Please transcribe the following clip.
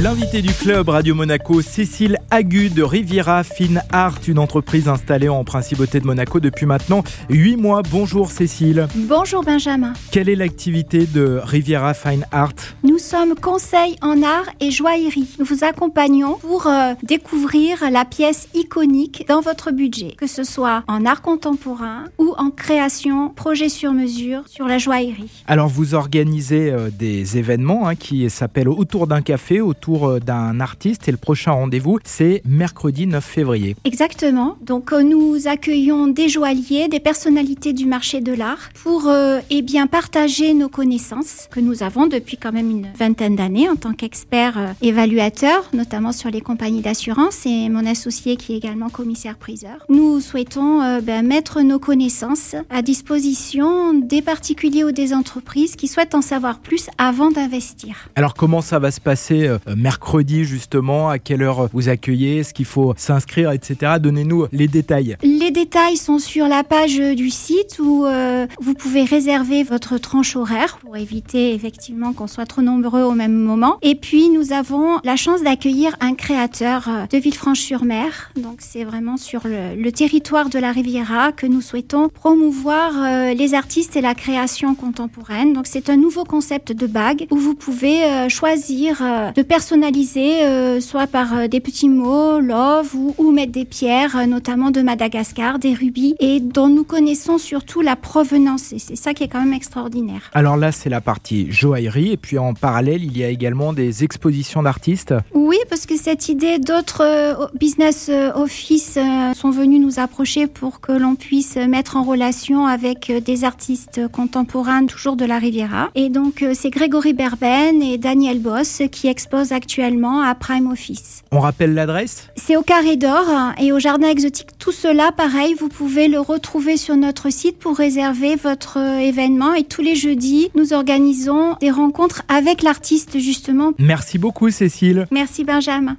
L'invité du club Radio Monaco, Cécile Agu de Riviera Fine Art, une entreprise installée en Principauté de Monaco depuis maintenant 8 mois. Bonjour Cécile. Bonjour Benjamin. Quelle est l'activité de Riviera Fine Art? Nous sommes conseil en art et joaillerie. Nous vous accompagnons pour euh, découvrir la pièce iconique dans votre budget, que ce soit en art contemporain ou en création, projet sur mesure sur la joaillerie. Alors vous organisez euh, des événements hein, qui s'appellent Autour d'un café, autour euh, d'un artiste et le prochain rendez-vous c'est mercredi 9 février. Exactement. Donc euh, nous accueillons des joailliers, des personnalités du marché de l'art pour euh, eh bien partager nos connaissances que nous avons depuis quand même une vingtaine d'années en tant qu'expert euh, évaluateur, notamment sur les compagnies d'assurance et mon associé qui est également commissaire priseur. Nous souhaitons euh, ben, mettre nos connaissances à disposition des particuliers ou des entreprises qui souhaitent en savoir plus avant d'investir. Alors comment ça va se passer mercredi justement À quelle heure vous accueillez Est-ce qu'il faut s'inscrire, etc. Donnez-nous les détails. Les détails sont sur la page du site où euh, vous pouvez réserver votre tranche horaire pour éviter effectivement qu'on soit trop nombreux au même moment. Et puis nous avons la chance d'accueillir un créateur euh, de Villefranche-sur-Mer. Donc c'est vraiment sur le, territoire de la Riviera que nous souhaitons promouvoir euh, les artistes et la création contemporaine. Donc c'est un nouveau concept de bague où vous pouvez choisir de personnaliser euh, soit par euh, des petits mots, love ou, ou mettre des pierres, euh, notamment de Madagascar, des rubis et dont nous connaissons surtout la provenance. Et c'est ça qui est quand même extraordinaire. Alors là c'est la partie joaillerie et puis en parallèle il y a également des expositions d'artistes. Oui, parce que cette idée, d'autres euh, business office sont venus nous approcher pour que l'on puisse mettre en relation avec des artistes contemporains, toujours de la Riviera. Et donc, c'est Grégory Berben et Daniel Boss qui exposent actuellement à Prime Office. On rappelle l'adresse C'est au Carré d'Or hein, et au Jardin Exotique. Tout cela, pareil, vous pouvez le retrouver sur notre site pour réserver votre euh, événement. Et tous les jeudis, nous organisons des rencontres avec l'artiste, justement. Merci beaucoup Cécile. Merci Benjamin.